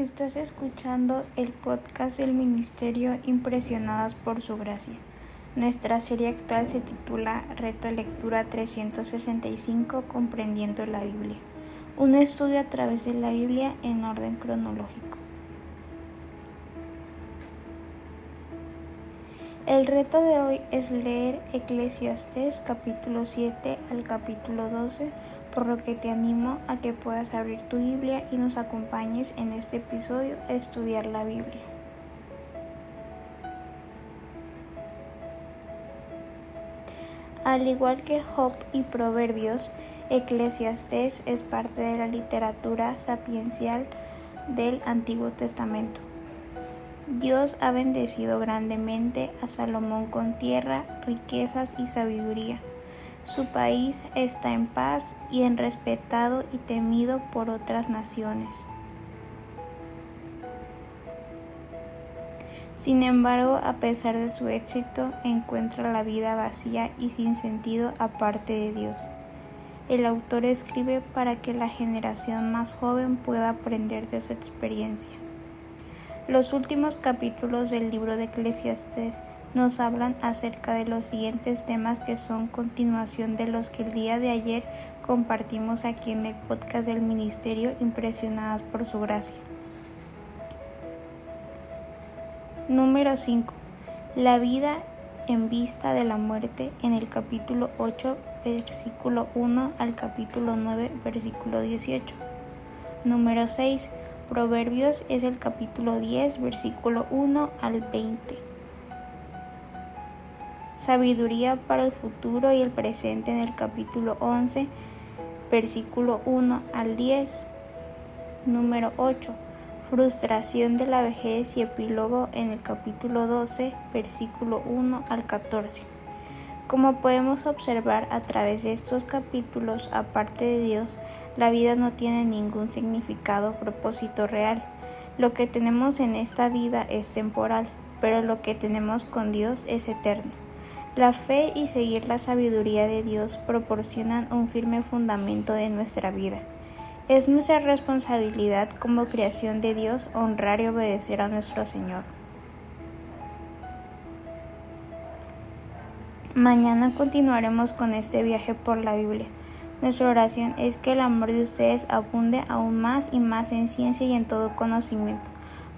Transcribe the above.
Estás escuchando el podcast del Ministerio Impresionadas por Su Gracia. Nuestra serie actual se titula Reto de Lectura 365 Comprendiendo la Biblia. Un estudio a través de la Biblia en orden cronológico. El reto de hoy es leer Eclesiastés capítulo 7 al capítulo 12 por lo que te animo a que puedas abrir tu Biblia y nos acompañes en este episodio a estudiar la Biblia. Al igual que Job y Proverbios, Eclesiastés es parte de la literatura sapiencial del Antiguo Testamento. Dios ha bendecido grandemente a Salomón con tierra, riquezas y sabiduría su país está en paz y en respetado y temido por otras naciones. Sin embargo, a pesar de su éxito, encuentra la vida vacía y sin sentido aparte de Dios. El autor escribe para que la generación más joven pueda aprender de su experiencia. Los últimos capítulos del libro de Eclesiastes nos hablan acerca de los siguientes temas que son continuación de los que el día de ayer compartimos aquí en el podcast del Ministerio Impresionadas por su gracia. Número 5. La vida en vista de la muerte en el capítulo 8, versículo 1 al capítulo 9, versículo 18. Número 6. Proverbios es el capítulo 10, versículo 1 al 20 sabiduría para el futuro y el presente en el capítulo 11, versículo 1 al 10. Número 8. Frustración de la vejez y epílogo en el capítulo 12, versículo 1 al 14. Como podemos observar a través de estos capítulos, aparte de Dios, la vida no tiene ningún significado o propósito real. Lo que tenemos en esta vida es temporal, pero lo que tenemos con Dios es eterno. La fe y seguir la sabiduría de Dios proporcionan un firme fundamento de nuestra vida. Es nuestra responsabilidad como creación de Dios honrar y obedecer a nuestro Señor. Mañana continuaremos con este viaje por la Biblia. Nuestra oración es que el amor de ustedes abunde aún más y más en ciencia y en todo conocimiento